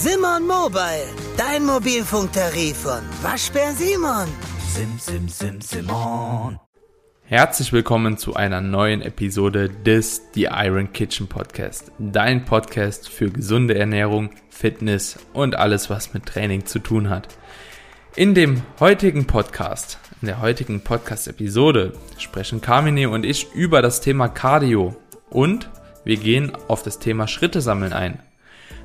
Simon Mobile, dein Mobilfunktarif von Waschbär Simon. Sim, sim, sim, Simon. Herzlich willkommen zu einer neuen Episode des The Iron Kitchen Podcast. Dein Podcast für gesunde Ernährung, Fitness und alles, was mit Training zu tun hat. In dem heutigen Podcast, in der heutigen Podcast-Episode sprechen Carmine und ich über das Thema Cardio und wir gehen auf das Thema Schritte sammeln ein.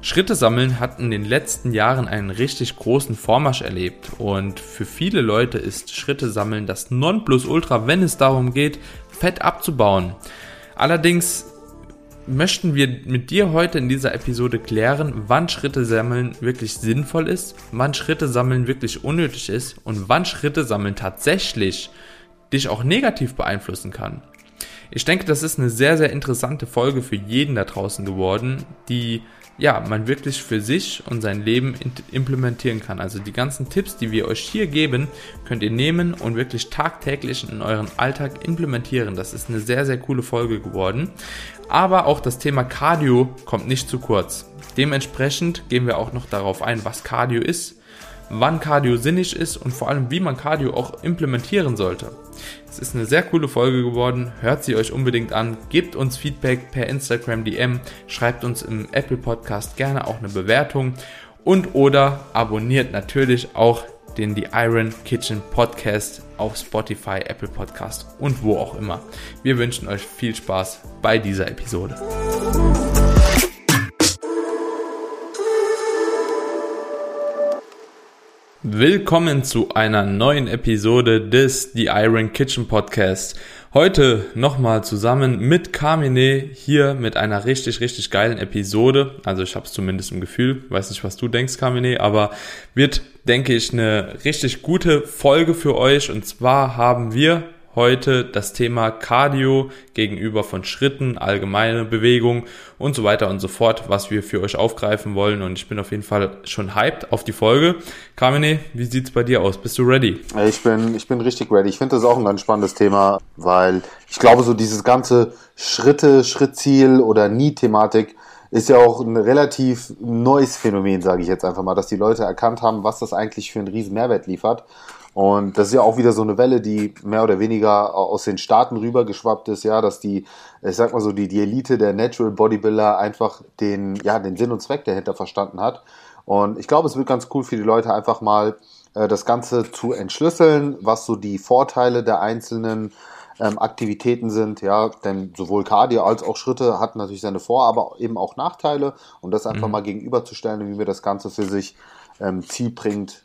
Schritte sammeln hat in den letzten Jahren einen richtig großen Vormarsch erlebt und für viele Leute ist Schritte sammeln das Nonplusultra, wenn es darum geht, Fett abzubauen. Allerdings möchten wir mit dir heute in dieser Episode klären, wann Schritte sammeln wirklich sinnvoll ist, wann Schritte sammeln wirklich unnötig ist und wann Schritte sammeln tatsächlich dich auch negativ beeinflussen kann. Ich denke, das ist eine sehr, sehr interessante Folge für jeden da draußen geworden, die ja, man wirklich für sich und sein Leben implementieren kann. Also die ganzen Tipps, die wir euch hier geben, könnt ihr nehmen und wirklich tagtäglich in euren Alltag implementieren. Das ist eine sehr, sehr coole Folge geworden. Aber auch das Thema Cardio kommt nicht zu kurz. Dementsprechend gehen wir auch noch darauf ein, was Cardio ist, wann Cardio sinnig ist und vor allem, wie man Cardio auch implementieren sollte. Es ist eine sehr coole Folge geworden. Hört sie euch unbedingt an. Gebt uns Feedback per Instagram DM. Schreibt uns im Apple Podcast gerne auch eine Bewertung. Und oder abonniert natürlich auch den The Iron Kitchen Podcast auf Spotify, Apple Podcast und wo auch immer. Wir wünschen euch viel Spaß bei dieser Episode. Willkommen zu einer neuen Episode des The Iron Kitchen Podcast. Heute nochmal zusammen mit Carmine hier mit einer richtig, richtig geilen Episode. Also ich habe es zumindest im Gefühl, weiß nicht, was du denkst, Carmine, aber wird, denke ich, eine richtig gute Folge für euch. Und zwar haben wir heute das Thema Cardio gegenüber von Schritten, allgemeine Bewegung und so weiter und so fort, was wir für euch aufgreifen wollen. Und ich bin auf jeden Fall schon hyped auf die Folge. Carmine, wie sieht's bei dir aus? Bist du ready? Ich bin, ich bin richtig ready. Ich finde das auch ein ganz spannendes Thema, weil ich glaube, so dieses ganze Schritte, Schrittziel oder Nie-Thematik ist ja auch ein relativ neues Phänomen, sage ich jetzt einfach mal, dass die Leute erkannt haben, was das eigentlich für einen riesen Mehrwert liefert und das ist ja auch wieder so eine Welle, die mehr oder weniger aus den Staaten rübergeschwappt ist, ja, dass die, ich sag mal so, die, die Elite der Natural Bodybuilder einfach den, ja, den Sinn und Zweck dahinter verstanden hat. Und ich glaube, es wird ganz cool für die Leute einfach mal äh, das Ganze zu entschlüsseln, was so die Vorteile der einzelnen ähm, Aktivitäten sind, ja, denn sowohl Cardio als auch Schritte hat natürlich seine Vor-, aber eben auch Nachteile und das einfach mhm. mal gegenüberzustellen, wie wir das Ganze für sich ähm, zielbringend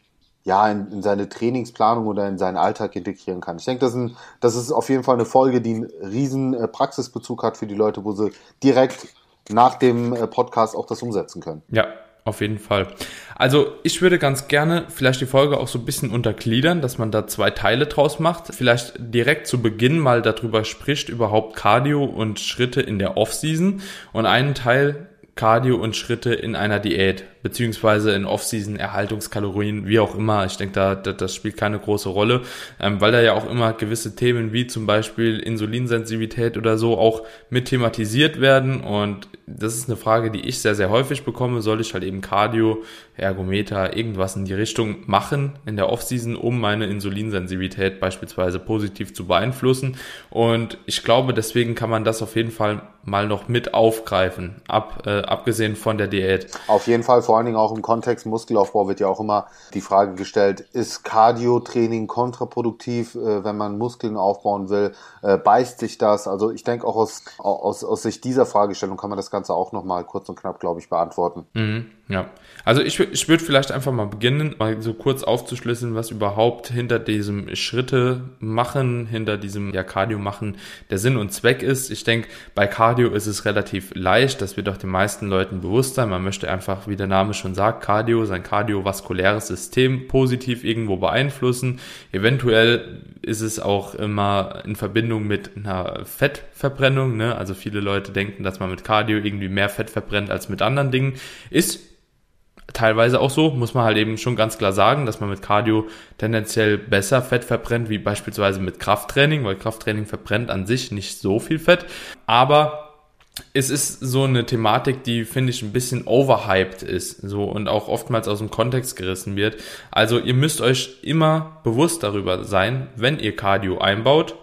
ja, in, in, seine Trainingsplanung oder in seinen Alltag integrieren kann. Ich denke, das, das ist auf jeden Fall eine Folge, die einen riesen äh, Praxisbezug hat für die Leute, wo sie direkt nach dem äh, Podcast auch das umsetzen können. Ja, auf jeden Fall. Also ich würde ganz gerne vielleicht die Folge auch so ein bisschen untergliedern, dass man da zwei Teile draus macht. Vielleicht direkt zu Beginn mal darüber spricht, überhaupt Cardio und Schritte in der Off-Season und einen Teil Cardio und Schritte in einer Diät beziehungsweise in Off-Season Erhaltungskalorien, wie auch immer. Ich denke, da, da das spielt keine große Rolle, ähm, weil da ja auch immer gewisse Themen wie zum Beispiel Insulinsensitivität oder so auch mit thematisiert werden. Und das ist eine Frage, die ich sehr, sehr häufig bekomme. Soll ich halt eben Cardio, Ergometer, irgendwas in die Richtung machen in der Off-Season, um meine Insulinsensitivität beispielsweise positiv zu beeinflussen? Und ich glaube, deswegen kann man das auf jeden Fall mal noch mit aufgreifen, ab, äh, abgesehen von der Diät. Auf jeden Fall vor allen Dingen auch im Kontext Muskelaufbau wird ja auch immer die Frage gestellt, ist Cardio-Training kontraproduktiv, äh, wenn man Muskeln aufbauen will? Äh, beißt sich das? Also ich denke auch aus, aus, aus Sicht dieser Fragestellung kann man das Ganze auch nochmal kurz und knapp, glaube ich, beantworten. Mhm, ja, also ich, ich würde vielleicht einfach mal beginnen, mal so kurz aufzuschlüsseln, was überhaupt hinter diesem Schritte machen, hinter diesem ja, Cardio machen der Sinn und Zweck ist. Ich denke, bei Cardio ist es relativ leicht, das wird auch den meisten Leuten bewusst sein. Man möchte einfach, wie der Name schon sagt, Cardio, sein kardiovaskuläres System positiv irgendwo beeinflussen. Eventuell ist es auch immer in Verbindung mit einer Fettverbrennung. Ne? Also viele Leute denken, dass man mit Cardio irgendwie mehr Fett verbrennt als mit anderen Dingen. Ist teilweise auch so, muss man halt eben schon ganz klar sagen, dass man mit Cardio tendenziell besser Fett verbrennt, wie beispielsweise mit Krafttraining, weil Krafttraining verbrennt an sich nicht so viel Fett. Aber es ist so eine Thematik, die finde ich ein bisschen overhyped ist, so und auch oftmals aus dem Kontext gerissen wird. Also ihr müsst euch immer bewusst darüber sein, wenn ihr Cardio einbaut,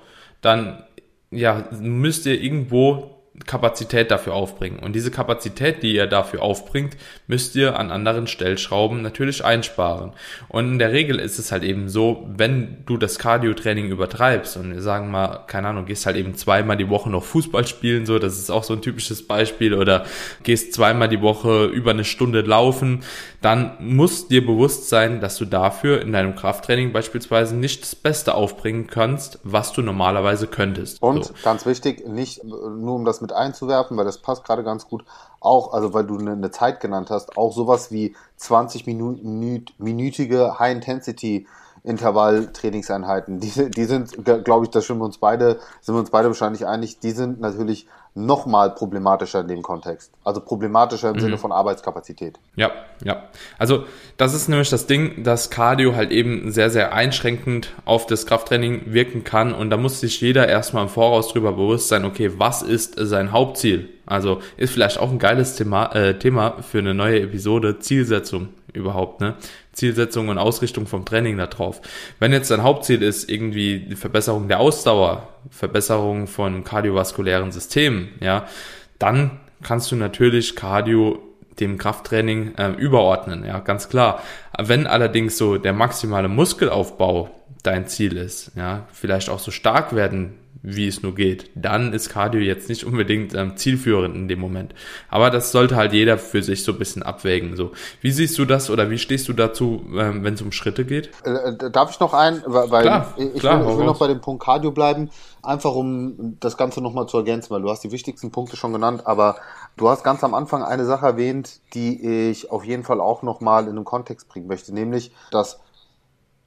dann ja, müsst ihr irgendwo Kapazität dafür aufbringen. Und diese Kapazität, die ihr dafür aufbringt, müsst ihr an anderen Stellschrauben natürlich einsparen. Und in der Regel ist es halt eben so, wenn du das Cardio-Training übertreibst und wir sagen mal, keine Ahnung, gehst halt eben zweimal die Woche noch Fußball spielen, so, das ist auch so ein typisches Beispiel, oder gehst zweimal die Woche über eine Stunde laufen, dann muss dir bewusst sein, dass du dafür in deinem Krafttraining beispielsweise nicht das Beste aufbringen kannst, was du normalerweise könntest. Und so. ganz wichtig, nicht nur um das mit einzuwerfen, weil das passt gerade ganz gut, auch, also weil du eine, eine Zeit genannt hast, auch sowas wie 20 minütige High-Intensity Intervall-Trainingseinheiten, die, die sind, glaube ich, da sind wir uns beide, sind wir uns beide wahrscheinlich einig, die sind natürlich nochmal problematischer in dem Kontext. Also problematischer im mhm. Sinne von Arbeitskapazität. Ja, ja. Also das ist nämlich das Ding, dass Cardio halt eben sehr, sehr einschränkend auf das Krafttraining wirken kann und da muss sich jeder erstmal im Voraus drüber bewusst sein, okay, was ist sein Hauptziel? Also ist vielleicht auch ein geiles Thema, äh, Thema für eine neue Episode, Zielsetzung überhaupt, ne? Zielsetzung und Ausrichtung vom Training da drauf. Wenn jetzt dein Hauptziel ist, irgendwie die Verbesserung der Ausdauer, Verbesserung von kardiovaskulären Systemen, ja, dann kannst du natürlich Cardio dem Krafttraining äh, überordnen, ja, ganz klar. Wenn allerdings so der maximale Muskelaufbau dein Ziel ist, ja, vielleicht auch so stark werden wie es nur geht, dann ist Cardio jetzt nicht unbedingt ähm, zielführend in dem Moment. Aber das sollte halt jeder für sich so ein bisschen abwägen. So, wie siehst du das oder wie stehst du dazu, ähm, wenn es um Schritte geht? Äh, darf ich noch ein, weil klar, ich, klar, will, ich will noch bei dem Punkt Cardio bleiben, einfach um das Ganze nochmal zu ergänzen, weil du hast die wichtigsten Punkte schon genannt, aber du hast ganz am Anfang eine Sache erwähnt, die ich auf jeden Fall auch nochmal in einen Kontext bringen möchte, nämlich, dass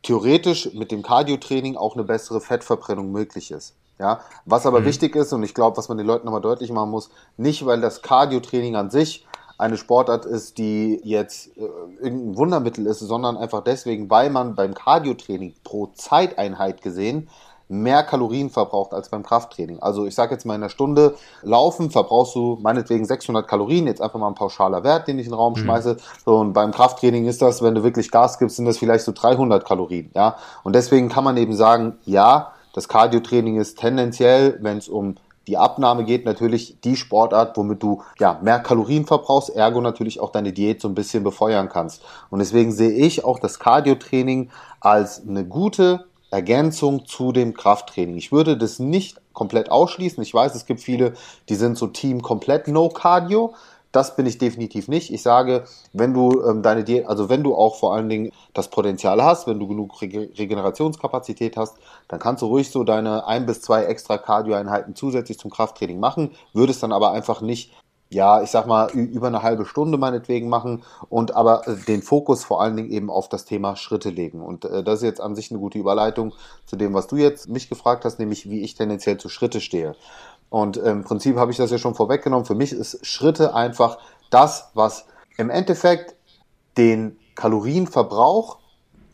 theoretisch mit dem Cardio-Training auch eine bessere Fettverbrennung möglich ist. Ja, was aber mhm. wichtig ist, und ich glaube, was man den Leuten nochmal deutlich machen muss, nicht weil das Cardio-Training an sich eine Sportart ist, die jetzt äh, irgendein Wundermittel ist, sondern einfach deswegen, weil man beim Cardio-Training pro Zeiteinheit gesehen mehr Kalorien verbraucht als beim Krafttraining. Also ich sage jetzt mal in einer Stunde Laufen verbrauchst du meinetwegen 600 Kalorien, jetzt einfach mal ein pauschaler Wert, den ich in den Raum mhm. schmeiße. So, und beim Krafttraining ist das, wenn du wirklich Gas gibst, sind das vielleicht so 300 Kalorien. Ja, und deswegen kann man eben sagen, ja, das Cardio-Training ist tendenziell, wenn es um die Abnahme geht, natürlich die Sportart, womit du ja mehr Kalorien verbrauchst, ergo natürlich auch deine Diät so ein bisschen befeuern kannst. Und deswegen sehe ich auch das Cardio-Training als eine gute Ergänzung zu dem Krafttraining. Ich würde das nicht komplett ausschließen. Ich weiß, es gibt viele, die sind so Team komplett No Cardio. Das bin ich definitiv nicht. Ich sage, wenn du ähm, deine Diät, also wenn du auch vor allen Dingen das Potenzial hast, wenn du genug Rege Regenerationskapazität hast, dann kannst du ruhig so deine ein bis zwei extra Cardio-Einheiten zusätzlich zum Krafttraining machen, würdest dann aber einfach nicht ja, ich sag mal, über eine halbe Stunde meinetwegen machen und aber äh, den Fokus vor allen Dingen eben auf das Thema Schritte legen. Und äh, das ist jetzt an sich eine gute Überleitung zu dem, was du jetzt mich gefragt hast, nämlich wie ich tendenziell zu Schritte stehe. Und im Prinzip habe ich das ja schon vorweggenommen. Für mich ist Schritte einfach das, was im Endeffekt den Kalorienverbrauch,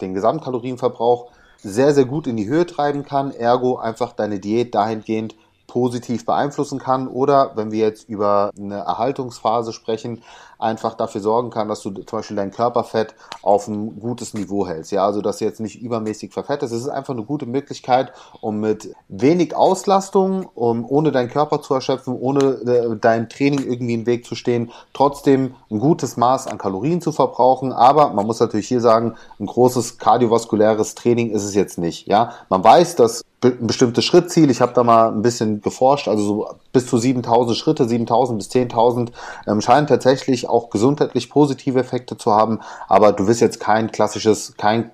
den Gesamtkalorienverbrauch sehr, sehr gut in die Höhe treiben kann. Ergo einfach deine Diät dahingehend positiv beeinflussen kann oder wenn wir jetzt über eine Erhaltungsphase sprechen, einfach dafür sorgen kann, dass du zum Beispiel dein Körperfett auf ein gutes Niveau hältst. Ja, also dass du jetzt nicht übermäßig verfettest. Es ist einfach eine gute Möglichkeit, um mit wenig Auslastung, um ohne deinen Körper zu erschöpfen, ohne äh, deinem Training irgendwie im Weg zu stehen, trotzdem ein gutes Maß an Kalorien zu verbrauchen. Aber man muss natürlich hier sagen, ein großes kardiovaskuläres Training ist es jetzt nicht. Ja, man weiß, dass ein bestimmtes Schrittziel. Ich habe da mal ein bisschen geforscht, also so bis zu 7000 Schritte, 7000 bis 10.000 ähm, scheinen tatsächlich auch gesundheitlich positive Effekte zu haben, aber du wirst jetzt kein klassisches, kein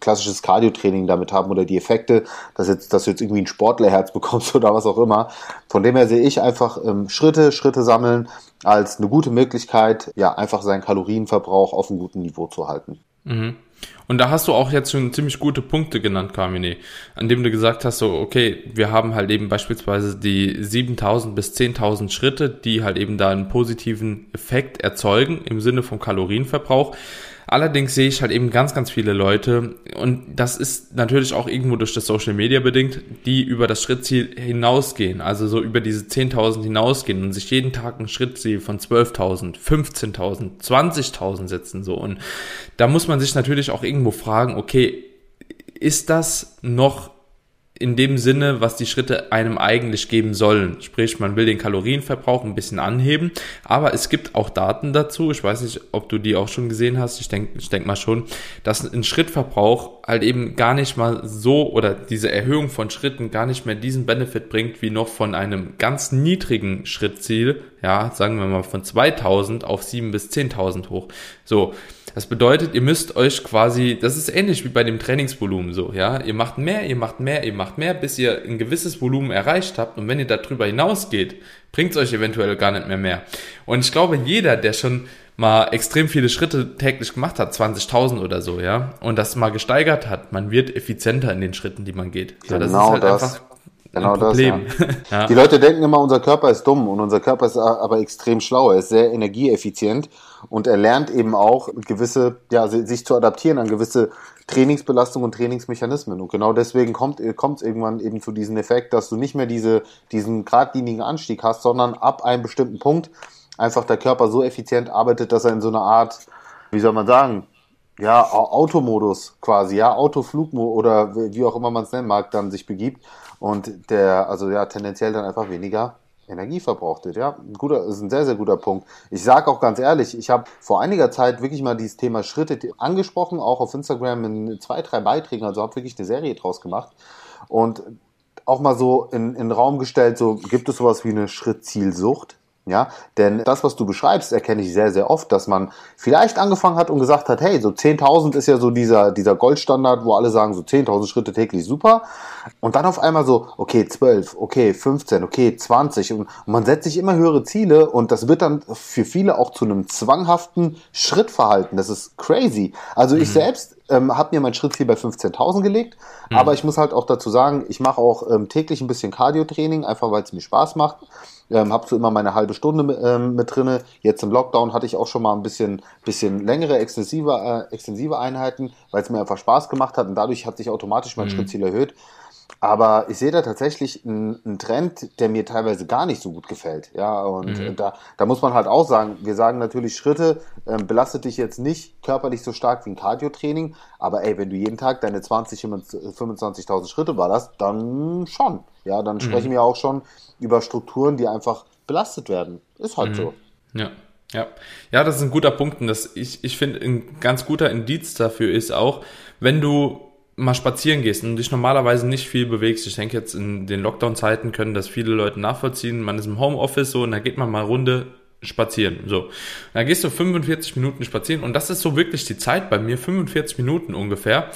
klassisches Cardio-Training damit haben oder die Effekte, dass jetzt, dass du jetzt irgendwie ein Sportlerherz bekommst oder was auch immer. Von dem her sehe ich einfach ähm, Schritte, Schritte sammeln als eine gute Möglichkeit, ja, einfach seinen Kalorienverbrauch auf einem guten Niveau zu halten. Mhm. Und da hast du auch jetzt schon ziemlich gute Punkte genannt, Carmine, an dem du gesagt hast, so, okay, wir haben halt eben beispielsweise die 7000 bis 10.000 Schritte, die halt eben da einen positiven Effekt erzeugen im Sinne vom Kalorienverbrauch. Allerdings sehe ich halt eben ganz, ganz viele Leute und das ist natürlich auch irgendwo durch das Social Media bedingt, die über das Schrittziel hinausgehen, also so über diese 10.000 hinausgehen und sich jeden Tag ein Schrittziel von 12.000, 15.000, 20.000 setzen so. Und da muss man sich natürlich auch irgendwo fragen, okay, ist das noch in dem Sinne, was die Schritte einem eigentlich geben sollen. Sprich, man will den Kalorienverbrauch ein bisschen anheben, aber es gibt auch Daten dazu. Ich weiß nicht, ob du die auch schon gesehen hast. Ich denke ich denk mal schon, dass ein Schrittverbrauch halt eben gar nicht mal so oder diese Erhöhung von Schritten gar nicht mehr diesen Benefit bringt, wie noch von einem ganz niedrigen Schrittziel. Ja, sagen wir mal von 2000 auf 7 bis 10.000 hoch. So. Das bedeutet, ihr müsst euch quasi, das ist ähnlich wie bei dem Trainingsvolumen so, ja. Ihr macht mehr, ihr macht mehr, ihr macht mehr, bis ihr ein gewisses Volumen erreicht habt. Und wenn ihr darüber hinausgeht, bringt es euch eventuell gar nicht mehr mehr. Und ich glaube, jeder, der schon mal extrem viele Schritte täglich gemacht hat, 20.000 oder so, ja, und das mal gesteigert hat, man wird effizienter in den Schritten, die man geht. Ja, das genau ist halt das. einfach Genau das, ja. ja. Die Leute denken immer, unser Körper ist dumm und unser Körper ist aber extrem schlau. Er ist sehr energieeffizient und er lernt eben auch gewisse, ja, sich zu adaptieren an gewisse Trainingsbelastungen und Trainingsmechanismen. Und genau deswegen kommt es irgendwann eben zu diesem Effekt, dass du nicht mehr diese, diesen geradlinigen Anstieg hast, sondern ab einem bestimmten Punkt einfach der Körper so effizient arbeitet, dass er in so eine Art, wie soll man sagen, ja, Automodus quasi, ja, Autoflugmodus oder wie auch immer man es nennen mag, dann sich begibt und der, also ja, tendenziell dann einfach weniger Energie verbraucht wird. Ja, ein guter, ist ein sehr, sehr guter Punkt. Ich sage auch ganz ehrlich, ich habe vor einiger Zeit wirklich mal dieses Thema Schritte angesprochen, auch auf Instagram in zwei, drei Beiträgen, also habe wirklich eine Serie draus gemacht und auch mal so in, in den Raum gestellt, so gibt es sowas wie eine Schrittzielsucht? Ja, denn das, was du beschreibst, erkenne ich sehr, sehr oft, dass man vielleicht angefangen hat und gesagt hat, hey, so 10.000 ist ja so dieser, dieser Goldstandard, wo alle sagen, so 10.000 Schritte täglich super. Und dann auf einmal so, okay, 12, okay, 15, okay, 20. Und man setzt sich immer höhere Ziele und das wird dann für viele auch zu einem zwanghaften Schrittverhalten. Das ist crazy. Also ich mhm. selbst ähm, habe mir mein Schrittziel bei 15.000 gelegt, mhm. aber ich muss halt auch dazu sagen, ich mache auch ähm, täglich ein bisschen Cardio-Training, einfach weil es mir Spaß macht. Ähm, habe so immer meine halbe Stunde ähm, mit drinne. Jetzt im Lockdown hatte ich auch schon mal ein bisschen, bisschen längere, extensive, äh, extensive Einheiten, weil es mir einfach Spaß gemacht hat und dadurch hat sich automatisch mein mhm. Schrittziel erhöht. Aber ich sehe da tatsächlich einen, einen, Trend, der mir teilweise gar nicht so gut gefällt. Ja, und mhm. da, da muss man halt auch sagen, wir sagen natürlich, Schritte äh, belastet dich jetzt nicht körperlich so stark wie ein Cardio-Training, aber ey, wenn du jeden Tag deine 20, 25.000 Schritte ballerst, dann schon. Ja, dann mhm. sprechen wir auch schon über Strukturen, die einfach belastet werden. Ist halt mhm. so. Ja. Ja. ja, das ist ein guter Punkt und das, ich, ich finde, ein ganz guter Indiz dafür ist auch, wenn du mal spazieren gehst und dich normalerweise nicht viel bewegst. Ich denke jetzt in den Lockdown-Zeiten können das viele Leute nachvollziehen. Man ist im Homeoffice so und da geht man mal Runde spazieren. So. Da gehst du 45 Minuten spazieren und das ist so wirklich die Zeit bei mir, 45 Minuten ungefähr.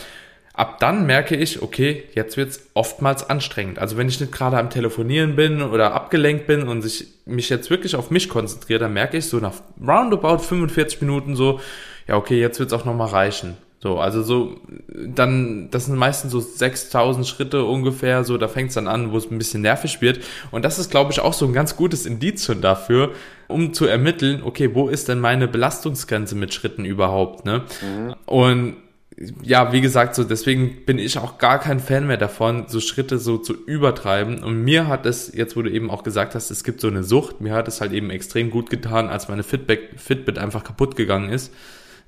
Ab dann merke ich, okay, jetzt wird's oftmals anstrengend. Also wenn ich nicht gerade am Telefonieren bin oder abgelenkt bin und ich mich jetzt wirklich auf mich konzentriere, dann merke ich so nach roundabout 45 Minuten so, ja okay, jetzt wird's auch nochmal reichen. So, also so, dann, das sind meistens so 6000 Schritte ungefähr, so, da fängt es dann an, wo es ein bisschen nervig wird. Und das ist, glaube ich, auch so ein ganz gutes Indiz schon dafür, um zu ermitteln, okay, wo ist denn meine Belastungsgrenze mit Schritten überhaupt, ne? Mhm. Und ja, wie gesagt, so deswegen bin ich auch gar kein Fan mehr davon, so Schritte so zu übertreiben. Und mir hat es, jetzt wo du eben auch gesagt hast, es gibt so eine Sucht, mir hat es halt eben extrem gut getan, als meine Fitbit, Fitbit einfach kaputt gegangen ist.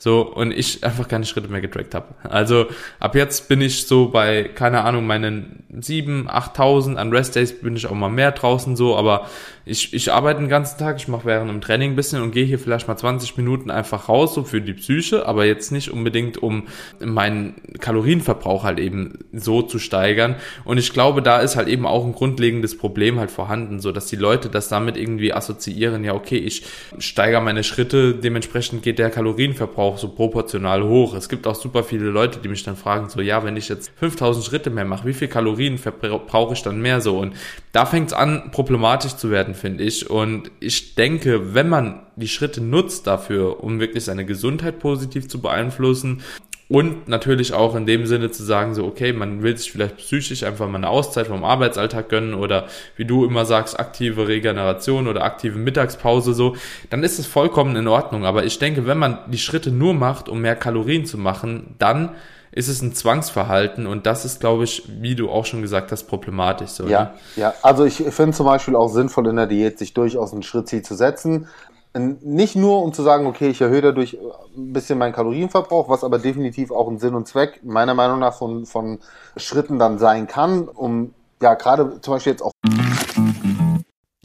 So, und ich einfach keine Schritte mehr getrackt habe. Also ab jetzt bin ich so bei, keine Ahnung, meinen 7, 8.000. An Restdays bin ich auch mal mehr draußen so, aber ich, ich arbeite den ganzen Tag, ich mache während dem Training ein bisschen und gehe hier vielleicht mal 20 Minuten einfach raus, so für die Psyche, aber jetzt nicht unbedingt, um meinen Kalorienverbrauch halt eben so zu steigern. Und ich glaube, da ist halt eben auch ein grundlegendes Problem halt vorhanden, so dass die Leute das damit irgendwie assoziieren, ja, okay, ich steigere meine Schritte, dementsprechend geht der Kalorienverbrauch so proportional hoch. Es gibt auch super viele Leute, die mich dann fragen, so, ja, wenn ich jetzt 5000 Schritte mehr mache, wie viel Kalorien verbrauche ich dann mehr so? Und da fängt es an, problematisch zu werden, finde ich. Und ich denke, wenn man die Schritte nutzt dafür, um wirklich seine Gesundheit positiv zu beeinflussen Und natürlich auch in dem Sinne zu sagen, so, okay, man will sich vielleicht psychisch einfach mal eine Auszeit vom Arbeitsalltag gönnen oder wie du immer sagst, aktive Regeneration oder aktive Mittagspause so, dann ist es vollkommen in Ordnung. Aber ich denke, wenn man die Schritte nur macht, um mehr Kalorien zu machen, dann ist es ein Zwangsverhalten und das ist, glaube ich, wie du auch schon gesagt hast, problematisch. So, ja, ne? ja, also ich finde zum Beispiel auch sinnvoll in der Diät, sich durchaus ein Schrittziel zu setzen. Nicht nur, um zu sagen, okay, ich erhöhe dadurch ein bisschen meinen Kalorienverbrauch, was aber definitiv auch ein Sinn und Zweck meiner Meinung nach von, von Schritten dann sein kann, um ja gerade zum Beispiel jetzt auch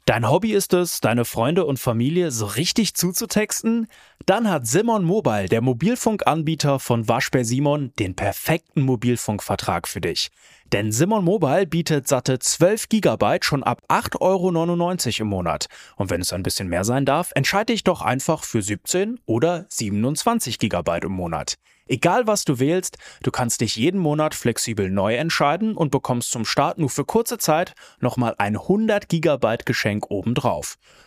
Dein Hobby ist es, deine Freunde und Familie so richtig zuzutexten? Dann hat Simon Mobile, der Mobilfunkanbieter von Waschbär Simon, den perfekten Mobilfunkvertrag für dich. Denn Simon Mobile bietet satte 12 GB schon ab 8,99 Euro im Monat. Und wenn es ein bisschen mehr sein darf, entscheide dich doch einfach für 17 oder 27 GB im Monat. Egal was du wählst, du kannst dich jeden Monat flexibel neu entscheiden und bekommst zum Start nur für kurze Zeit nochmal ein 100 GB Geschenk obendrauf.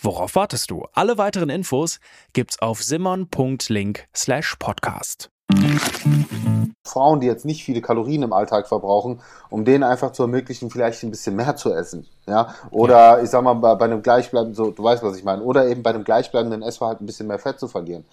worauf wartest du? Alle weiteren Infos gibt's auf simmern.link slash podcast. Frauen, die jetzt nicht viele Kalorien im Alltag verbrauchen, um denen einfach zu ermöglichen, vielleicht ein bisschen mehr zu essen. Ja, oder ja. ich sag mal, bei, bei einem gleichbleibenden, so, du weißt, was ich meine, oder eben bei einem gleichbleibenden Essverhalten ein bisschen mehr Fett zu verlieren.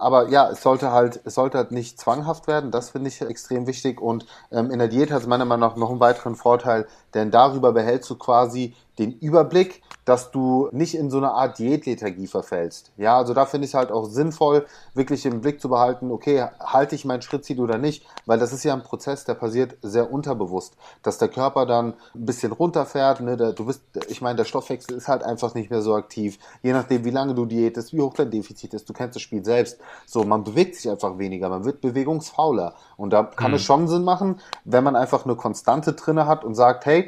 Aber ja, es sollte halt, es sollte halt nicht zwanghaft werden. Das finde ich extrem wichtig. Und ähm, in der Diät hat es meiner Meinung nach noch einen weiteren Vorteil, denn darüber behältst du quasi den Überblick, dass du nicht in so eine Art Diätlethargie verfällst. Ja, also da finde ich es halt auch sinnvoll, wirklich im Blick zu behalten, okay, halte ich mein Schrittziel oder nicht, weil das ist ja ein Prozess, der passiert sehr unterbewusst, dass der Körper dann ein bisschen runterfährt, ne, der, du bist, ich meine, der Stoffwechsel ist halt einfach nicht mehr so aktiv, je nachdem, wie lange du diätest, wie hoch dein Defizit ist, du kennst das Spiel selbst, so, man bewegt sich einfach weniger, man wird bewegungsfauler. Und da kann mhm. es schon Sinn machen, wenn man einfach eine Konstante drinne hat und sagt, hey,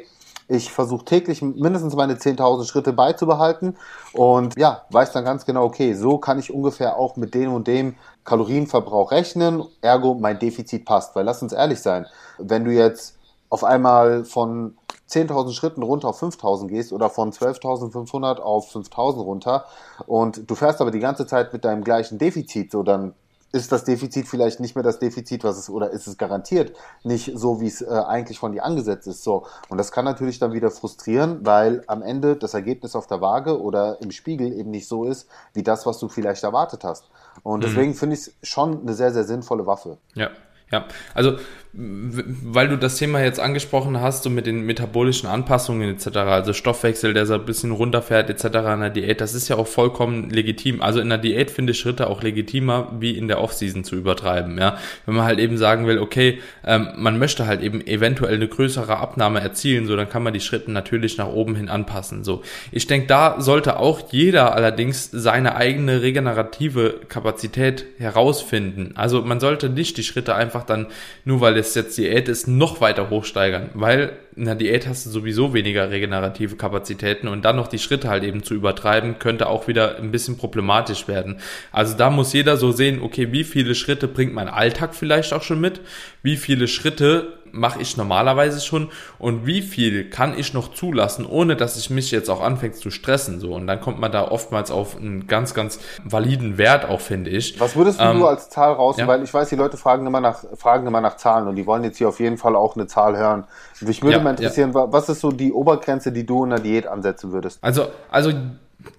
ich versuche täglich mindestens meine 10.000 Schritte beizubehalten und ja, weiß dann ganz genau, okay, so kann ich ungefähr auch mit dem und dem Kalorienverbrauch rechnen, ergo mein Defizit passt. Weil lass uns ehrlich sein, wenn du jetzt auf einmal von 10.000 Schritten runter auf 5.000 gehst oder von 12.500 auf 5.000 runter und du fährst aber die ganze Zeit mit deinem gleichen Defizit, so dann ist das Defizit vielleicht nicht mehr das Defizit, was es oder ist es garantiert nicht so, wie es äh, eigentlich von dir angesetzt ist. So und das kann natürlich dann wieder frustrieren, weil am Ende das Ergebnis auf der Waage oder im Spiegel eben nicht so ist, wie das, was du vielleicht erwartet hast. Und mhm. deswegen mhm. finde ich es schon eine sehr sehr sinnvolle Waffe. Ja, ja, also weil du das Thema jetzt angesprochen hast, so mit den metabolischen Anpassungen etc., also Stoffwechsel, der so ein bisschen runterfährt etc. in der Diät, das ist ja auch vollkommen legitim. Also in der Diät finde ich Schritte auch legitimer, wie in der Offseason zu übertreiben. Ja, wenn man halt eben sagen will, okay, ähm, man möchte halt eben eventuell eine größere Abnahme erzielen, so dann kann man die Schritte natürlich nach oben hin anpassen. So, ich denke, da sollte auch jeder allerdings seine eigene regenerative Kapazität herausfinden. Also man sollte nicht die Schritte einfach dann nur weil es jetzt Diät ist, noch weiter hochsteigern, weil in der Diät hast du sowieso weniger regenerative Kapazitäten und dann noch die Schritte halt eben zu übertreiben, könnte auch wieder ein bisschen problematisch werden. Also da muss jeder so sehen, okay, wie viele Schritte bringt mein Alltag vielleicht auch schon mit, wie viele Schritte mache ich normalerweise schon und wie viel kann ich noch zulassen, ohne dass ich mich jetzt auch anfängt zu stressen so und dann kommt man da oftmals auf einen ganz ganz validen Wert auch finde ich. Was würdest du, ähm, als Zahl raus, ja. weil ich weiß, die Leute fragen immer nach fragen immer nach Zahlen und die wollen jetzt hier auf jeden Fall auch eine Zahl hören. Mich würde ja, mal interessieren, ja. was ist so die Obergrenze, die du in der Diät ansetzen würdest? Also also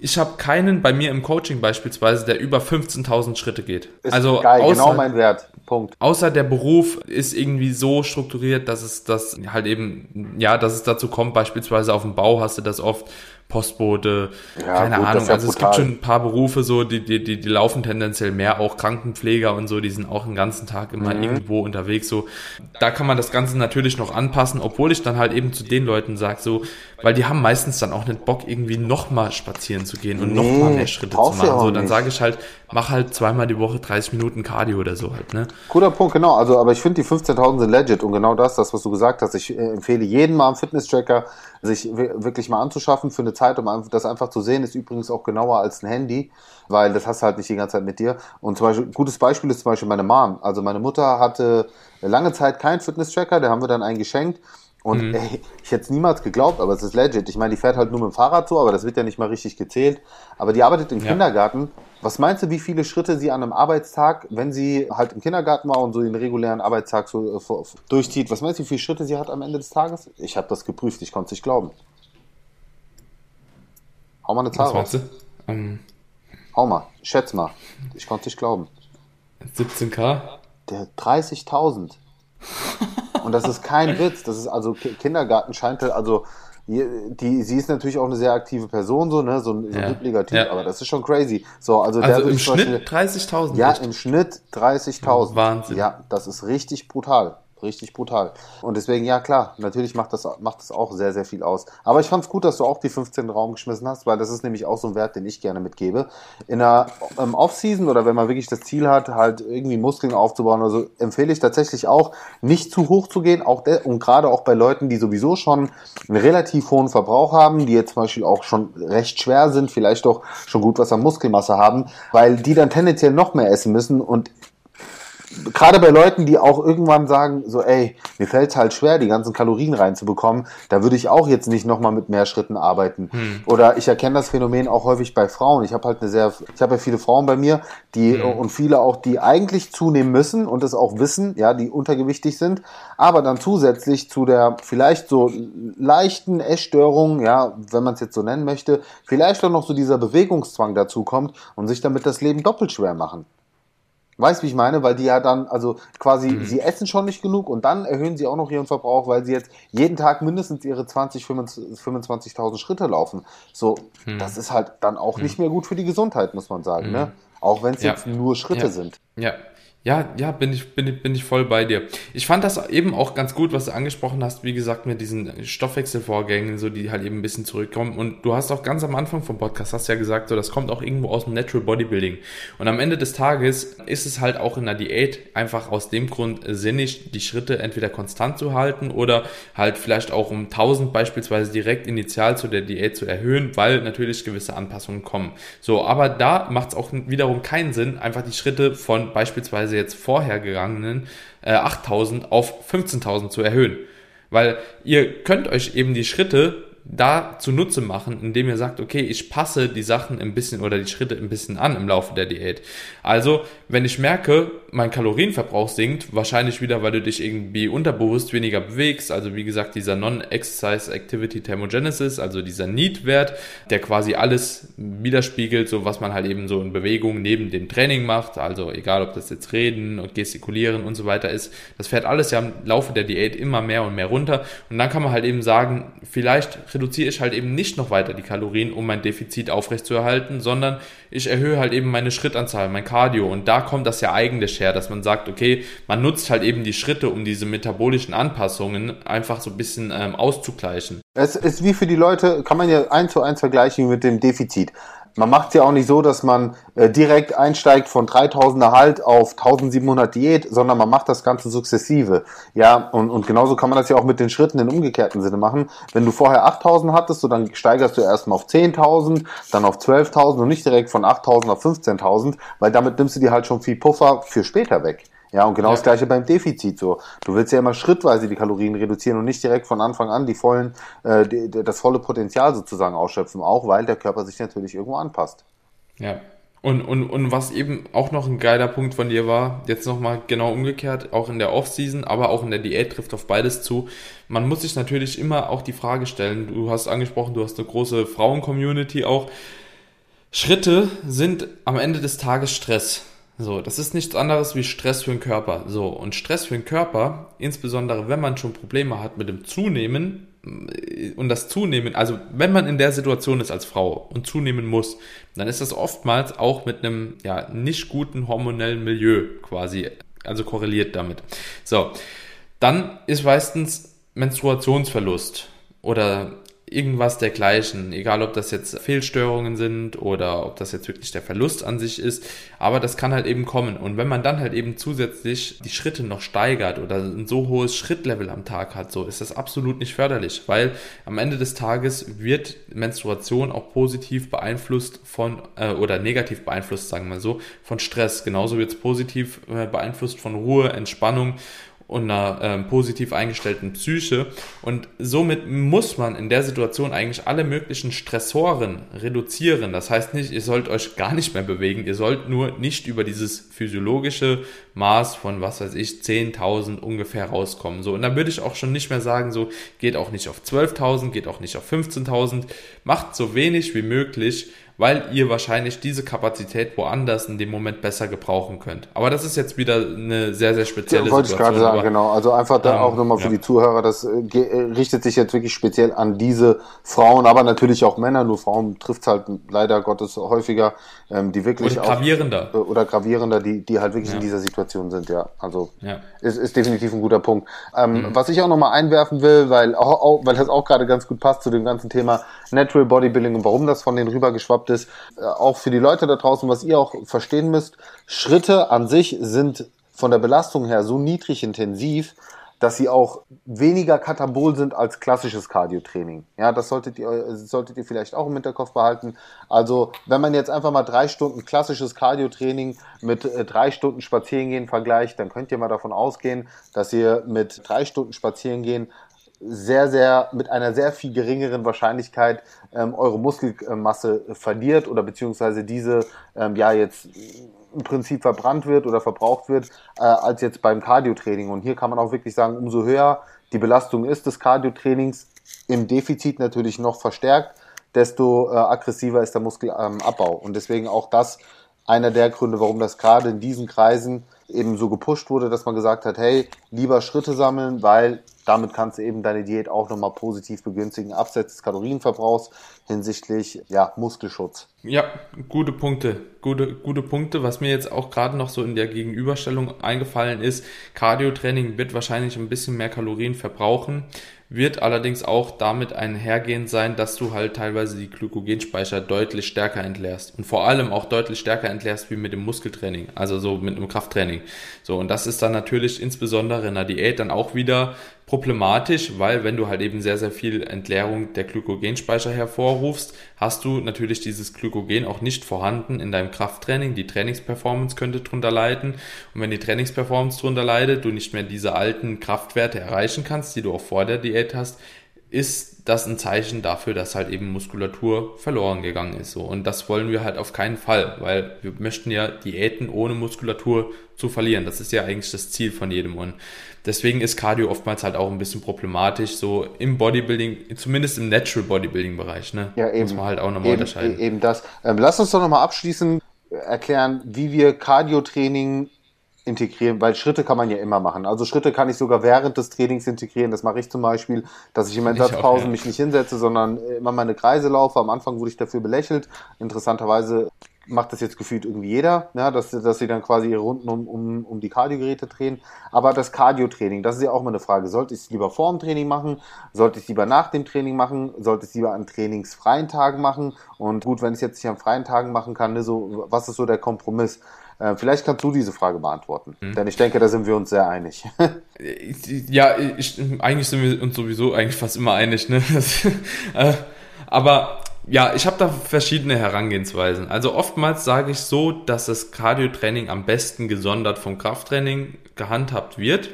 ich habe keinen bei mir im Coaching beispielsweise, der über 15.000 Schritte geht. Ist also geil, genau außer, genau mein Wert. Punkt. Außer der Beruf ist irgendwie so strukturiert, dass es das halt eben, ja, dass es dazu kommt, beispielsweise auf dem Bau hast du das oft, Postbote, Ja, keine gut, Ahnung. ja also es gibt brutal. schon ein paar Berufe so, die, die, die, die laufen tendenziell mehr, auch Krankenpfleger und so, die sind auch den ganzen Tag immer Mhm. irgendwo unterwegs so. Da kann man das Ganze natürlich noch anpassen, obwohl ich dann halt eben zu den Leuten sage so, weil die haben meistens dann auch nicht Bock irgendwie nochmal spazieren zu gehen und Nee, noch mal mehr Schritte zu machen. So, dann sage ich halt, mach halt zweimal die Woche 30 Minuten Cardio oder so halt, ne? Guter Punkt, genau. Also, aber ich finde die 15.000 sind legit und genau das, das, was du gesagt hast. Ich äh, empfehle jedem mal einen Fitness-Tracker, sich wi- wirklich mal anzuschaffen für eine Zeit, um das einfach zu sehen. Ist übrigens auch genauer als ein Handy, weil das hast du halt nicht die ganze Zeit mit dir. Und zum Beispiel, gutes Beispiel ist zum Beispiel meine Mom. Also, meine Mutter hatte lange Zeit keinen Fitness-Tracker, der haben wir dann einen geschenkt. Und ey, ich hätte es niemals geglaubt, aber es ist legit. Ich meine, die fährt halt nur mit dem Fahrrad so, aber das wird ja nicht mal richtig gezählt. Aber die arbeitet im Ja. Kindergarten. Was meinst du, wie viele Schritte sie an einem Arbeitstag, wenn sie halt im Kindergarten war und so den regulären Arbeitstag so äh, durchzieht, was meinst du, wie viele Schritte sie hat am Ende des Tages? Ich habe das geprüft, ich konnte es nicht glauben. Hau mal eine Zahl Was raus. Ähm, Hau mal, schätz mal. Ich konnte es nicht glauben. 17k? Der 30.000. Und das ist kein Witz. Das ist also Ki- Kindergarten scheint halt, also die, die, sie ist natürlich auch eine sehr aktive Person, so, ne, so ein, so ein Ja. Typ, Ja. aber das ist schon crazy. So, also, der Also im Schnitt 30.000. Ja, echt? im Schnitt 30.000. Wahnsinn. Ja, das ist richtig brutal. Richtig brutal. Und deswegen, ja klar, natürlich macht das, macht das auch sehr, sehr viel aus. Aber ich fand es gut, dass du auch die 15 in den Raum geschmissen hast, weil das ist nämlich auch so ein Wert, den ich gerne mitgebe. In der ähm, Off-Season oder wenn man wirklich das Ziel hat, halt irgendwie Muskeln aufzubauen oder so, empfehle ich tatsächlich auch, nicht zu hoch zu gehen. Auch der, und gerade auch bei Leuten, die sowieso schon einen relativ hohen Verbrauch haben, die jetzt zum Beispiel auch schon recht schwer sind, vielleicht auch schon gut was an Muskelmasse haben, weil die dann tendenziell noch mehr essen müssen und gerade bei Leuten, die auch irgendwann sagen, so, ey, mir fällt es halt schwer, die ganzen Kalorien reinzubekommen, da würde ich auch jetzt nicht nochmal mit mehr Schritten arbeiten. Oder ich erkenne das Phänomen auch häufig bei Frauen. Ich habe halt eine sehr, ich habe ja viele Frauen bei mir, die und viele auch, die eigentlich zunehmen müssen und es auch wissen, ja, die untergewichtig sind, aber dann zusätzlich zu der vielleicht so leichten Essstörung, ja, wenn man es jetzt so nennen möchte, vielleicht auch noch so dieser Bewegungszwang dazu kommt und sich damit das Leben doppelt schwer machen. Weißt wie ich meine? Weil die ja dann, also quasi, sie essen schon nicht genug und dann erhöhen sie auch noch ihren Verbrauch, weil sie jetzt jeden Tag mindestens ihre 20, 25 25.000 Schritte laufen. So, das ist halt dann auch nicht mehr gut für die Gesundheit, muss man sagen, ne? Auch wenn es Ja. jetzt nur Schritte Ja. sind. Ja, ja, ja, bin ich, bin ich, bin ich voll bei dir. Ich fand das eben auch ganz gut, was du angesprochen hast, wie gesagt, mit diesen Stoffwechselvorgängen, so die halt eben ein bisschen zurückkommen. Und du hast auch ganz am Anfang vom Podcast hast ja gesagt, so das kommt auch irgendwo aus dem Natural Bodybuilding. Und am Ende des Tages ist es halt auch in der Diät einfach aus dem Grund sinnig, die Schritte entweder konstant zu halten oder halt vielleicht auch um 1000 beispielsweise direkt initial zu der Diät zu erhöhen, weil natürlich gewisse Anpassungen kommen. So, aber da macht es auch wiederum keinen Sinn, einfach die Schritte von beispielsweise jetzt vorhergegangenen äh, 8000 auf 15.000 zu erhöhen. Weil ihr könnt euch eben die Schritte da zunutze machen, indem ihr sagt, okay, ich passe die Sachen ein bisschen oder die Schritte ein bisschen an im Laufe der Diät. Also, wenn ich merke, mein Kalorienverbrauch sinkt, wahrscheinlich wieder, weil du dich irgendwie unterbewusst weniger bewegst, also wie gesagt, dieser Non-Exercise Activity Thermogenesis, also dieser Need-Wert, der quasi alles widerspiegelt, so was man halt eben so in Bewegung neben dem Training macht, also egal ob das jetzt Reden und Gestikulieren und so weiter ist, das fährt alles ja im Laufe der Diät immer mehr und mehr runter und dann kann man halt eben sagen, vielleicht reduziere ich halt eben nicht noch weiter die Kalorien, um mein Defizit aufrechtzuerhalten, sondern ich erhöhe halt eben meine Schrittanzahl, mein Cardio und da kommt das ja eigentlich her, dass man sagt, okay, man nutzt halt eben die Schritte, um diese metabolischen Anpassungen einfach so ein bisschen ähm, auszugleichen. Es ist wie für die Leute, kann man ja eins zu eins vergleichen mit dem Defizit. Man macht es ja auch nicht so, dass man äh, direkt einsteigt von 3000er Halt auf 1700 Diät, sondern man macht das Ganze sukzessive. Ja, und, und genauso kann man das ja auch mit den Schritten in umgekehrten Sinne machen. Wenn du vorher 8000 hattest, so dann steigerst du erstmal auf 10.000, dann auf 12.000 und nicht direkt von 8000 auf 15.000, weil damit nimmst du dir halt schon viel Puffer für später weg. Ja, und genau Ja. das gleiche beim Defizit so. Du willst ja immer schrittweise die Kalorien reduzieren und nicht direkt von Anfang an die vollen, äh, die, das volle Potenzial sozusagen ausschöpfen, auch weil der Körper sich natürlich irgendwo anpasst. Ja. Und, und, und was eben auch noch ein geiler Punkt von dir war, jetzt nochmal genau umgekehrt, auch in der Off-Season, aber auch in der Diät trifft auf beides zu. Man muss sich natürlich immer auch die Frage stellen, du hast angesprochen, du hast eine große Frauen-Community auch. Schritte sind am Ende des Tages Stress. So, das ist nichts anderes wie Stress für den Körper. So, und Stress für den Körper, insbesondere wenn man schon Probleme hat mit dem Zunehmen, und das zunehmen, also wenn man in der Situation ist als Frau und zunehmen muss, dann ist das oftmals auch mit einem ja nicht guten hormonellen Milieu quasi, also korreliert damit. So, dann ist meistens Menstruationsverlust oder irgendwas dergleichen, egal ob das jetzt Fehlstörungen sind oder ob das jetzt wirklich der Verlust an sich ist, aber das kann halt eben kommen. Und wenn man dann halt eben zusätzlich die Schritte noch steigert oder ein so hohes Schrittlevel am Tag hat, so ist das absolut nicht förderlich, weil am Ende des Tages wird Menstruation auch positiv beeinflusst von äh, oder negativ beeinflusst, sagen wir so, von Stress, genauso wird es positiv äh, beeinflusst von Ruhe, Entspannung und einer ähm, positiv eingestellten Psyche. Und somit muss man in der Situation eigentlich alle möglichen Stressoren reduzieren. Das heißt nicht, ihr sollt euch gar nicht mehr bewegen, ihr sollt nur nicht über dieses physiologische Maß von, was weiß ich, 10.000 ungefähr rauskommen. So, und dann würde ich auch schon nicht mehr sagen, so, geht auch nicht auf 12.000, geht auch nicht auf 15.000, macht so wenig wie möglich, weil ihr wahrscheinlich diese Kapazität woanders in dem Moment besser gebrauchen könnt. Aber das ist jetzt wieder eine sehr, sehr spezielle ja, wollte Situation. Wollte ich gerade sagen, aber, genau. Also einfach da ähm, auch nochmal für ja. die Zuhörer, das äh, äh, richtet sich jetzt wirklich speziell an diese Frauen, aber natürlich auch Männer, nur Frauen trifft es halt leider Gottes häufiger, ähm, die wirklich oder gravierender. Auch, äh, oder gravierender, die, die halt wirklich ja. in dieser Situation sind, ja. Also Ist, ist definitiv ein guter Punkt. Ähm, mhm. Was ich auch nochmal einwerfen will, weil auch, weil das auch gerade ganz gut passt zu dem ganzen Thema Natural Bodybuilding und warum das von denen rübergeschwappt ist, äh, auch für die Leute da draußen, was ihr auch verstehen müsst, Schritte an sich sind von der Belastung her so niedrig intensiv, dass sie auch weniger katabol sind als klassisches Cardiotraining. Ja, das solltet ihr, solltet ihr vielleicht auch im Hinterkopf behalten. Also, wenn man jetzt einfach mal drei Stunden klassisches Cardiotraining mit äh, drei Stunden Spazierengehen vergleicht, dann könnt ihr mal davon ausgehen, dass ihr mit drei Stunden Spazierengehen sehr, sehr, mit einer sehr viel geringeren Wahrscheinlichkeit ähm, eure Muskelmasse verliert oder beziehungsweise diese ähm, ja jetzt im Prinzip verbrannt wird oder verbraucht wird, äh, als jetzt beim Cardiotraining. Und hier kann man auch wirklich sagen, umso höher die Belastung ist des Cardiotrainings, im Defizit natürlich noch verstärkt, desto äh, aggressiver ist der Muskelabbau. Und deswegen auch das einer der Gründe, warum das gerade in diesen Kreisen eben so gepusht wurde, dass man gesagt hat, hey, lieber Schritte sammeln, weil damit kannst du eben deine Diät auch nochmal positiv begünstigen, abseits des Kalorienverbrauchs hinsichtlich ja, Muskelschutz. Ja, gute Punkte, gute, gute Punkte. Was mir jetzt auch gerade noch so in der Gegenüberstellung eingefallen ist, Cardio-Training wird wahrscheinlich ein bisschen mehr Kalorien verbrauchen, wird allerdings auch damit einhergehend sein, dass du halt teilweise die Glykogenspeicher deutlich stärker entleerst und vor allem auch deutlich stärker entleerst wie mit dem Muskeltraining, also so mit einem Krafttraining. So und das ist dann natürlich insbesondere in der Diät dann auch wieder problematisch, weil wenn du halt eben sehr, sehr viel Entleerung der Glykogenspeicher hervorrufst, hast du natürlich dieses Glykogen auch nicht vorhanden in deinem Krafttraining. Die Trainingsperformance könnte drunter leiden. Und wenn die Trainingsperformance drunter leidet, du nicht mehr diese alten Kraftwerte erreichen kannst, die du auch vor der Diät hast, ist das ein Zeichen dafür, dass halt eben Muskulatur verloren gegangen ist. So. Und das wollen wir halt auf keinen Fall, weil wir möchten ja Diäten ohne Muskulatur zu verlieren. Das ist ja eigentlich das Ziel von jedem. Und deswegen ist Cardio oftmals halt auch ein bisschen problematisch, so im Bodybuilding, zumindest im Natural Bodybuilding Bereich, ne? Ja, eben. Muss man halt auch nochmal unterscheiden. Eben das. Ähm, lass uns doch nochmal abschließen, erklären, wie wir Cardio-Training integrieren, weil Schritte kann man ja immer machen. Also Schritte kann ich sogar während des Trainings integrieren. Das mache ich zum Beispiel, dass ich in meinen Satzpausen ja. mich nicht hinsetze, sondern immer meine Kreise laufe. Am Anfang wurde ich dafür belächelt. Interessanterweise macht das jetzt gefühlt irgendwie jeder, ja, dass, dass sie dann quasi ihre Runden um, um, um die Kardiogeräte drehen. Aber das Cardio-Training, das ist ja auch mal eine Frage. Sollte ich es lieber vor dem Training machen? Sollte ich es lieber nach dem Training machen? Sollte ich es lieber an trainingsfreien Tagen machen? Und gut, wenn ich es jetzt nicht an freien Tagen machen kann, ne, so, was ist so der Kompromiss? Äh, vielleicht kannst du diese Frage beantworten, mhm. denn ich denke, da sind wir uns sehr einig. ja, ich, eigentlich sind wir uns sowieso eigentlich fast immer einig. Ne? Das, äh, aber ja, ich habe da verschiedene Herangehensweisen. Also oftmals sage ich so, dass das Cardio-Training am besten gesondert vom Krafttraining gehandhabt wird.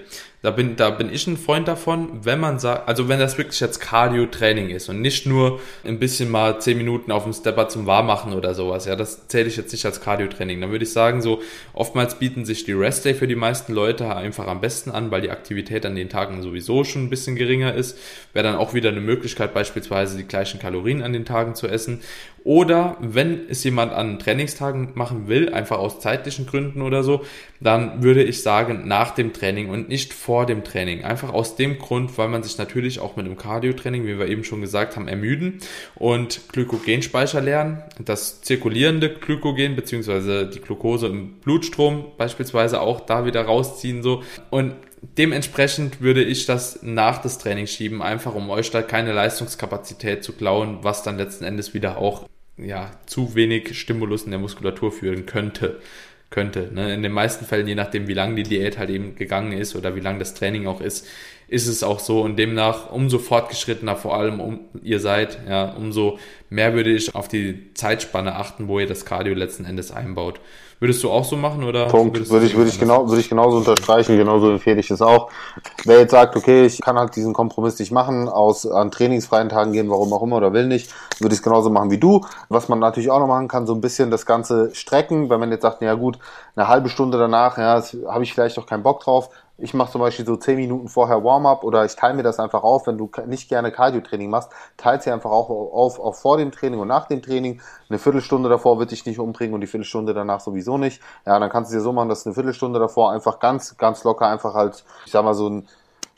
Da bin, da bin ich ein Freund davon, wenn man sagt, also wenn das wirklich jetzt Cardio-Training ist und nicht nur ein bisschen mal zehn Minuten auf dem Stepper zum Warmmachen oder sowas, ja, das zähle ich jetzt nicht als Cardio-Training. Dann würde ich sagen, so oftmals bieten sich die Rest-Day für die meisten Leute einfach am besten an, weil die Aktivität an den Tagen sowieso schon ein bisschen geringer ist. Wäre dann auch wieder eine Möglichkeit, beispielsweise die gleichen Kalorien an den Tagen zu essen. Oder wenn es jemand an Trainingstagen machen will, einfach aus zeitlichen Gründen oder so, dann würde ich sagen nach dem Training und nicht vor dem Training. Einfach aus dem Grund, weil man sich natürlich auch mit dem Cardio-Training, wie wir eben schon gesagt haben, ermüden und Glykogenspeicher lernen. Das zirkulierende Glykogen beziehungsweise die Glucose im Blutstrom beispielsweise auch da wieder rausziehen so. Und dementsprechend würde ich das nach das Training schieben, einfach um euch da keine Leistungskapazität zu klauen, was dann letzten Endes wieder auch ja, zu wenig Stimulus in der Muskulatur führen könnte. Könnte. Ne? In den meisten Fällen, je nachdem, wie lang die Diät halt eben gegangen ist oder wie lang das Training auch ist, ist es auch so. Und demnach, umso fortgeschrittener vor allem um, ihr seid, ja, umso mehr würde ich auf die Zeitspanne achten, wo ihr das Cardio letzten Endes einbaut. Würdest du auch so machen oder? Punkt. Würde ich, würde ich genau, würde ich genauso unterstreichen. Genauso empfehle ich es auch. Wer jetzt sagt, okay, ich kann halt diesen Kompromiss nicht machen, aus an trainingsfreien Tagen gehen, warum auch immer oder will nicht, würde ich es genauso machen wie du. Was man natürlich auch noch machen kann, so ein bisschen das Ganze strecken, wenn man jetzt sagt, na ja gut, eine halbe Stunde danach, ja, habe ich vielleicht auch keinen Bock drauf, ich mache zum Beispiel so zehn Minuten vorher Warm-up oder ich teile mir das einfach auf, wenn du nicht gerne Cardio-Training machst, teile sie einfach auch auf, auf vor dem Training und nach dem Training. Eine Viertelstunde davor wird dich nicht umbringen und die Viertelstunde danach sowieso nicht. Ja, dann kannst du dir so machen, dass eine Viertelstunde davor einfach ganz, ganz locker einfach halt, ich sag mal so ein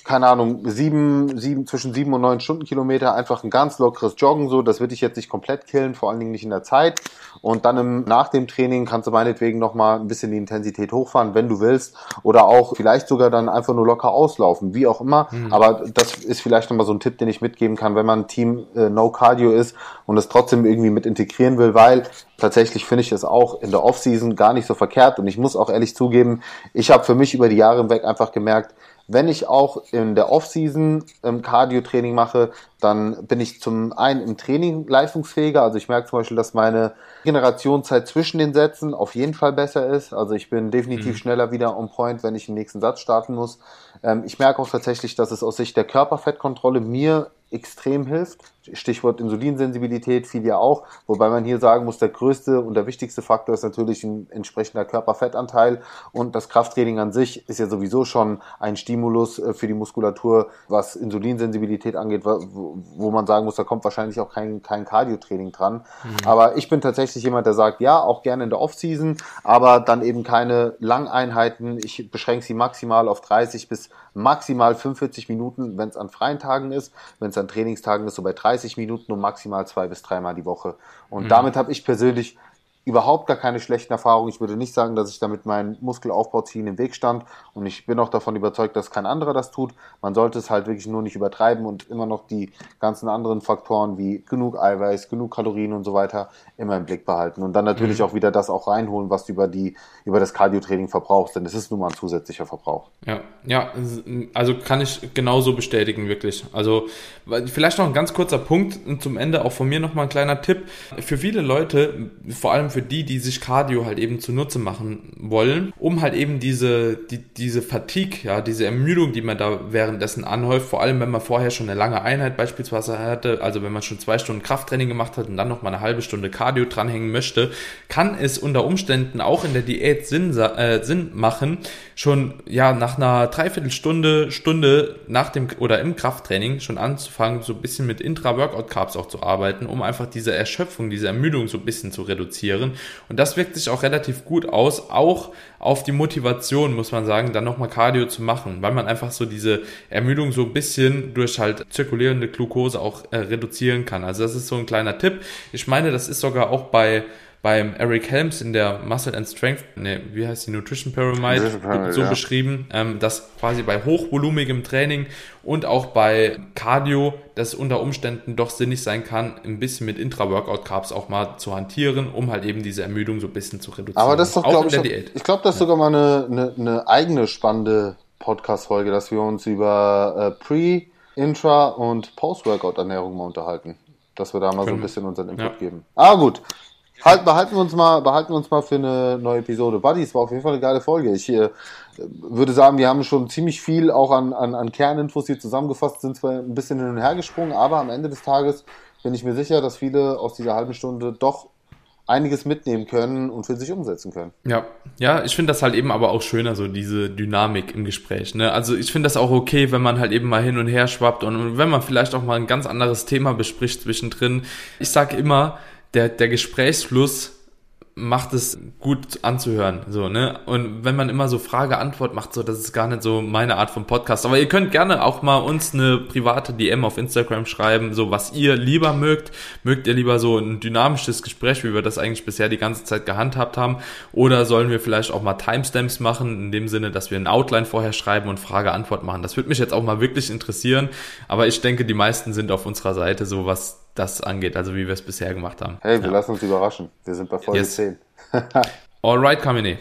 keine Ahnung, sieben, sieben, zwischen sieben und neun Stundenkilometer, einfach ein ganz lockeres Joggen so, das wird dich jetzt nicht komplett killen, vor allen Dingen nicht in der Zeit. Und dann im, nach dem Training kannst du meinetwegen nochmal ein bisschen die Intensität hochfahren, wenn du willst. Oder auch vielleicht sogar dann einfach nur locker auslaufen, wie auch immer. Mhm. Aber das ist vielleicht nochmal so ein Tipp, den ich mitgeben kann, wenn man Team äh, No Cardio ist und es trotzdem irgendwie mit integrieren will, weil tatsächlich finde ich es auch in der Offseason gar nicht so verkehrt. Und ich muss auch ehrlich zugeben, ich habe für mich über die Jahre hinweg einfach gemerkt, wenn ich auch in der Offseason ähm, Cardio-Training mache, dann bin ich zum einen im Training leistungsfähiger. Also ich merke zum Beispiel, dass meine Generationszeit zwischen den Sätzen auf jeden Fall besser ist. Also ich bin definitiv mhm. schneller wieder on point, wenn ich den nächsten Satz starten muss. Ähm, ich merke auch tatsächlich, dass es aus Sicht der Körperfettkontrolle mir extrem hilft. Stichwort Insulinsensibilität fiel ja auch, wobei man hier sagen muss, der größte und der wichtigste Faktor ist natürlich ein entsprechender Körperfettanteil und das Krafttraining an sich ist ja sowieso schon ein Stimulus äh, für die Muskulatur, was Insulinsensibilität angeht, wo man sagen muss, da kommt wahrscheinlich auch kein, kein Cardio-Training dran. Mhm. Aber ich bin tatsächlich jemand, der sagt, ja, auch gerne in der Off-Season, aber dann eben keine Langeinheiten. Ich beschränke sie maximal auf 30 bis maximal 45 Minuten, wenn es an freien Tagen ist. Wenn es an Trainingstagen ist, so bei 30 Minuten und maximal zwei bis dreimal die Woche. Und mhm. damit habe ich persönlich überhaupt gar keine schlechten Erfahrungen. Ich würde nicht sagen, dass ich damit meinen Muskelaufbauzielen im Weg stand. Und ich bin auch davon überzeugt, dass kein anderer das tut. Man sollte es halt wirklich nur nicht übertreiben und immer noch die ganzen anderen Faktoren wie genug Eiweiß, genug Kalorien und so weiter immer im Blick behalten. Und dann natürlich mhm. auch wieder das auch reinholen, was du über die, über das Cardio-Training verbrauchst. Denn es ist nun mal ein zusätzlicher Verbrauch. Ja, ja, also kann ich genauso bestätigen, wirklich. Also vielleicht noch ein ganz kurzer Punkt und zum Ende auch von mir nochmal ein kleiner Tipp. Für viele Leute, vor allem für die, die sich Cardio halt eben zunutze machen wollen, um halt eben diese, die, diese Fatigue, ja, diese Ermüdung, die man da währenddessen anhäuft, vor allem wenn man vorher schon eine lange Einheit beispielsweise hatte, also wenn man schon zwei Stunden Krafttraining gemacht hat und dann noch mal eine halbe Stunde Cardio dranhängen möchte, kann es unter Umständen auch in der Diät Sinn, äh, Sinn machen, schon ja nach einer Dreiviertelstunde, Stunde nach dem oder im Krafttraining schon anzufangen, so ein bisschen mit Intra-Workout-Carbs auch zu arbeiten, um einfach diese Erschöpfung, diese Ermüdung so ein bisschen zu reduzieren trainieren. Und das wirkt sich auch relativ gut aus, auch auf die Motivation, muss man sagen, dann nochmal Cardio zu machen, weil man einfach so diese Ermüdung so ein bisschen durch halt zirkulierende Glucose auch äh, reduzieren kann. Also das ist so ein kleiner Tipp. Ich meine, das ist sogar auch bei beim Eric Helms in der Muscle and Strength, ne, wie heißt die Nutrition Pyramid, Pyramid so ja. beschrieben, ähm, dass quasi bei hochvolumigem Training und auch bei Cardio das unter Umständen doch sinnig sein kann, ein bisschen mit Intra-Workout-Carbs auch mal zu hantieren, um halt eben diese Ermüdung so ein bisschen zu reduzieren. Aber das ist doch, glaube ich, Diät. ich glaube, das ist sogar mal eine, eine, eine eigene spannende Podcast-Folge, dass wir uns über äh, Pre- Intra- und Post-Workout-Ernährung mal unterhalten. Dass wir da mal Können. so ein bisschen unseren Input ja. geben. Ah, gut. Halt, behalten wir uns mal, behalten wir uns mal für eine neue Episode. Buddy, es war auf jeden Fall eine geile Folge. Ich äh, würde sagen, wir haben schon ziemlich viel auch an, an, an Kerninfos hier zusammengefasst, sind zwar ein bisschen hin und her gesprungen, aber am Ende des Tages bin ich mir sicher, dass viele aus dieser halben Stunde doch einiges mitnehmen können und für sich umsetzen können. Ja, ja, ich finde das halt eben aber auch schöner, so diese Dynamik im Gespräch. Ne? Also ich finde das auch okay, wenn man halt eben mal hin und her schwappt und wenn man vielleicht auch mal ein ganz anderes Thema bespricht zwischendrin. Ich sage immer, der, der Gesprächsfluss macht es gut anzuhören, so, ne? Und wenn man immer so Frage-Antwort macht, so, das ist gar nicht so meine Art von Podcast. Aber ihr könnt gerne auch mal uns eine private DM auf Instagram schreiben, so, was ihr lieber mögt. Mögt ihr lieber so ein dynamisches Gespräch, wie wir das eigentlich bisher die ganze Zeit gehandhabt haben? Oder sollen wir vielleicht auch mal Timestamps machen, in dem Sinne, dass wir ein Outline vorher schreiben und Frage-Antwort machen? Das würde mich jetzt auch mal wirklich interessieren. Aber ich denke, die meisten sind auf unserer Seite, so was das angeht, also wie wir es bisher gemacht haben. Hey, wir ja. lassen uns überraschen. Wir sind bei Folge Yes. 10. Alright, Kamine.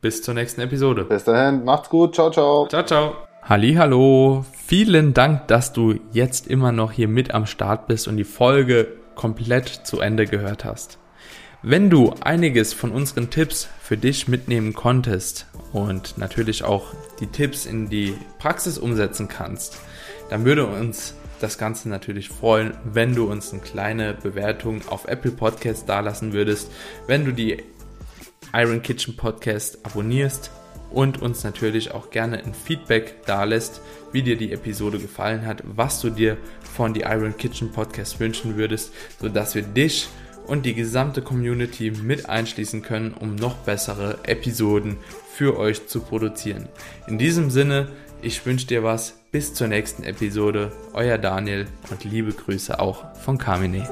Bis zur nächsten Episode. Bis dahin, macht's gut. Ciao, ciao. Ciao, ciao. Hallo, vielen Dank, dass du jetzt immer noch hier mit am Start bist und die Folge komplett zu Ende gehört hast. Wenn du einiges von unseren Tipps für dich mitnehmen konntest und natürlich auch die Tipps in die Praxis umsetzen kannst, dann würde uns das Ganze natürlich freuen, wenn du uns eine kleine Bewertung auf Apple Podcasts dalassen würdest, wenn du die Iron Kitchen Podcast abonnierst und uns natürlich auch gerne ein Feedback dalässt, wie dir die Episode gefallen hat, was du dir von die Iron Kitchen Podcast wünschen würdest, sodass wir dich und die gesamte Community mit einschließen können, um noch bessere Episoden für euch zu produzieren. In diesem Sinne, ich wünsche dir was. Bis zur nächsten Episode. Euer Daniel und liebe Grüße auch von Carmine.